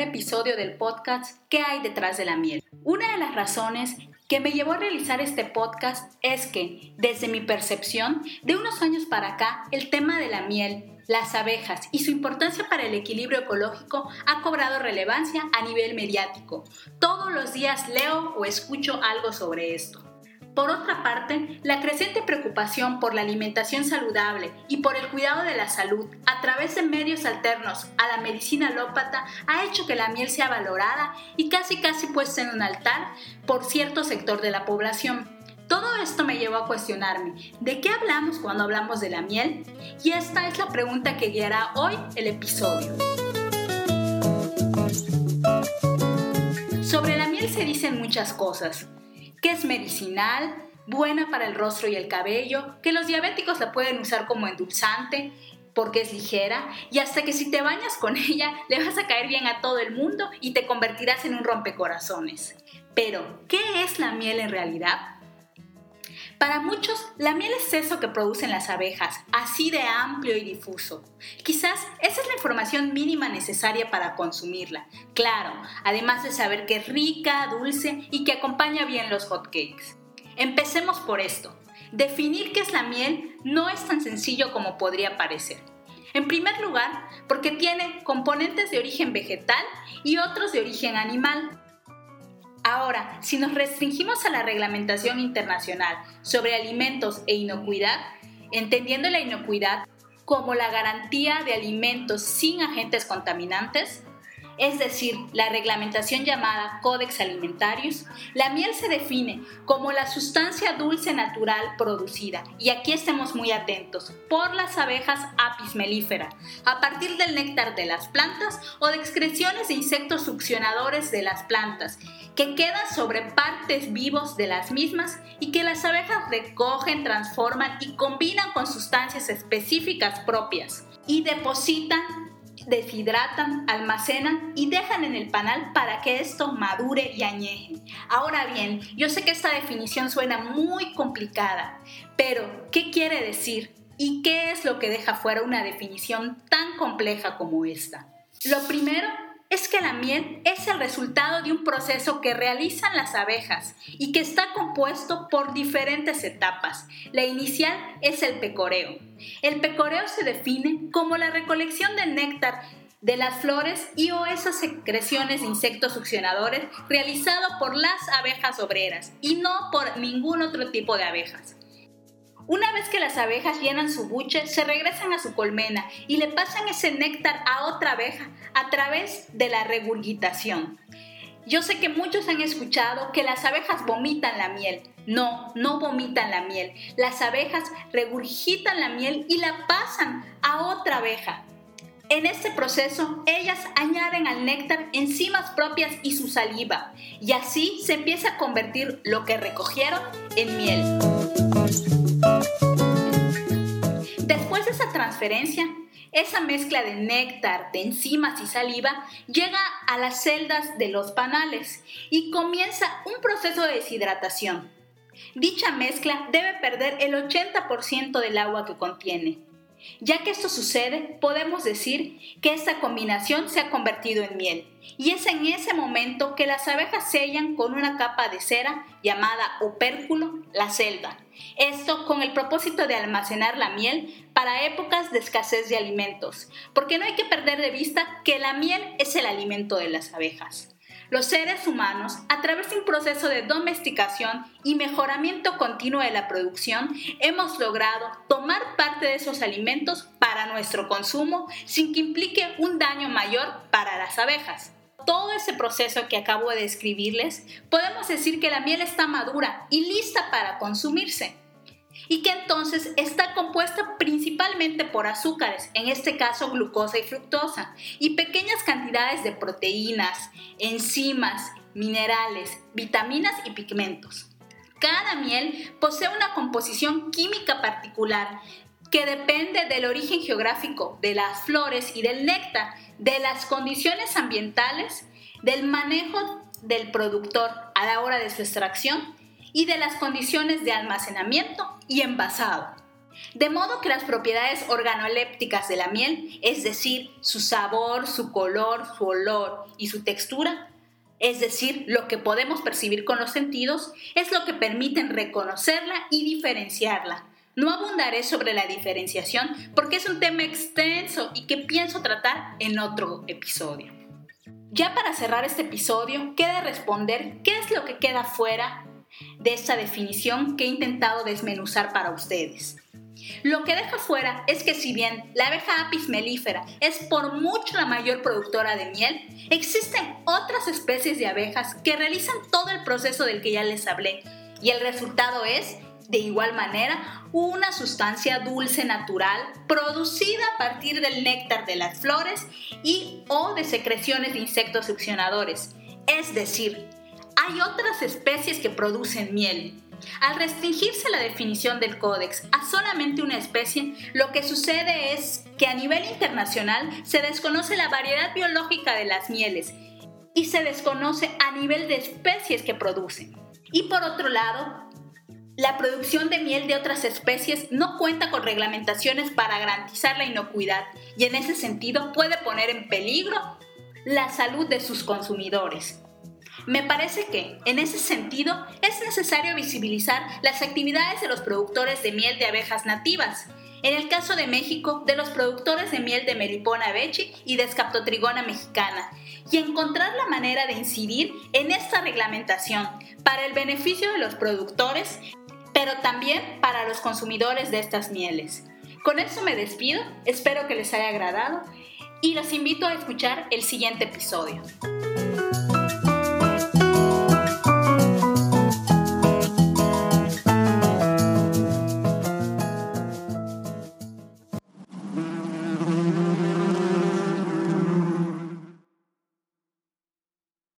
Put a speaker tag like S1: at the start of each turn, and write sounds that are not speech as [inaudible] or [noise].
S1: episodio del podcast ¿Qué hay detrás de la miel? Una de las razones que me llevó a realizar este podcast es que, desde mi percepción, de unos años para acá, el tema de la miel, las abejas y su importancia para el equilibrio ecológico ha cobrado relevancia a nivel mediático. Todos los días leo o escucho algo sobre esto. Por otra parte, la creciente preocupación por la alimentación saludable y por el cuidado de la salud a través de medios alternos a la medicina alópata ha hecho que la miel sea valorada y casi casi puesta en un altar por cierto sector de la población. Todo esto me llevó a cuestionarme, ¿de qué hablamos cuando hablamos de la miel? Y esta es la pregunta que guiará hoy el episodio. Sobre la miel se dicen muchas cosas que es medicinal, buena para el rostro y el cabello, que los diabéticos la pueden usar como endulzante porque es ligera y hasta que si te bañas con [laughs] ella le vas a caer bien a todo el mundo y te convertirás en un rompecorazones. Pero, ¿qué es la miel en realidad? Para muchos, la miel es eso que producen las abejas, así de amplio y difuso. Quizás esa es la información mínima necesaria para consumirla. Claro, además de saber que es rica, dulce y que acompaña bien los hotcakes. Empecemos por esto. Definir qué es la miel no es tan sencillo como podría parecer. En primer lugar, porque tiene componentes de origen vegetal y otros de origen animal. Ahora, si nos restringimos a la reglamentación internacional sobre alimentos e inocuidad, entendiendo la inocuidad como la garantía de alimentos sin agentes contaminantes, es decir, la reglamentación llamada Codex Alimentarius, la miel se define como la sustancia dulce natural producida, y aquí estemos muy atentos, por las abejas apis mellifera, a partir del néctar de las plantas o de excreciones de insectos succionadores de las plantas, que quedan sobre partes vivos de las mismas y que las abejas recogen, transforman y combinan con sustancias específicas propias y depositan deshidratan, almacenan y dejan en el panal para que esto madure y añeje. Ahora bien, yo sé que esta definición suena muy complicada, pero ¿qué quiere decir? ¿Y qué es lo que deja fuera una definición tan compleja como esta? Lo primero es que la miel es el resultado de un proceso que realizan las abejas y que está compuesto por diferentes etapas. La inicial es el pecoreo. El pecoreo se define como la recolección del néctar de las flores y o esas secreciones de insectos succionadores realizado por las abejas obreras y no por ningún otro tipo de abejas. Una vez que las abejas llenan su buche, se regresan a su colmena y le pasan ese néctar a otra abeja a través de la regurgitación. Yo sé que muchos han escuchado que las abejas vomitan la miel. No, no vomitan la miel. Las abejas regurgitan la miel y la pasan a otra abeja. En este proceso, ellas añaden al néctar enzimas propias y su saliva, y así se empieza a convertir lo que recogieron en miel. Esa transferencia, esa mezcla de néctar, de enzimas y saliva llega a las celdas de los panales y comienza un proceso de deshidratación. Dicha mezcla debe perder el 80% del agua que contiene. Ya que esto sucede, podemos decir que esta combinación se ha convertido en miel. Y es en ese momento que las abejas sellan con una capa de cera llamada opérculo la celda. Esto con el propósito de almacenar la miel para épocas de escasez de alimentos, porque no hay que perder de vista que la miel es el alimento de las abejas. Los seres humanos, a través de un proceso de domesticación y mejoramiento continuo de la producción, hemos logrado tomar parte de esos alimentos para nuestro consumo sin que implique un daño mayor para las abejas. Todo ese proceso que acabo de describirles, podemos decir que la miel está madura y lista para consumirse y que entonces está compuesta principalmente por azúcares, en este caso glucosa y fructosa, y pequeñas cantidades de proteínas, enzimas, minerales, vitaminas y pigmentos. Cada miel posee una composición química particular que depende del origen geográfico de las flores y del néctar, de las condiciones ambientales, del manejo del productor a la hora de su extracción y de las condiciones de almacenamiento y envasado. De modo que las propiedades organolépticas de la miel, es decir, su sabor, su color, su olor y su textura, es decir, lo que podemos percibir con los sentidos, es lo que permiten reconocerla y diferenciarla. No abundaré sobre la diferenciación porque es un tema extenso y que pienso tratar en otro episodio. Ya para cerrar este episodio, queda responder qué es lo que queda fuera de esta definición que he intentado desmenuzar para ustedes. Lo que deja fuera es que si bien la abeja apis melífera es por mucho la mayor productora de miel, existen otras especies de abejas que realizan todo el proceso del que ya les hablé y el resultado es, de igual manera, una sustancia dulce natural producida a partir del néctar de las flores y o de secreciones de insectos succionadores. Es decir, hay otras especies que producen miel, al restringirse la definición del códex a solamente una especie, lo que sucede es que a nivel internacional se desconoce la variedad biológica de las mieles y se desconoce a nivel de especies que producen. Y por otro lado, la producción de miel de otras especies no cuenta con reglamentaciones para garantizar la inocuidad y en ese sentido puede poner en peligro la salud de sus consumidores. Me parece que, en ese sentido, es necesario visibilizar las actividades de los productores de miel de abejas nativas. En el caso de México, de los productores de miel de Melipona bechi y de Scaptotrigona mexicana, y encontrar la manera de incidir en esta reglamentación para el beneficio de los productores, pero también para los consumidores de estas mieles. Con eso me despido, espero que les haya agradado y los invito a escuchar el siguiente episodio.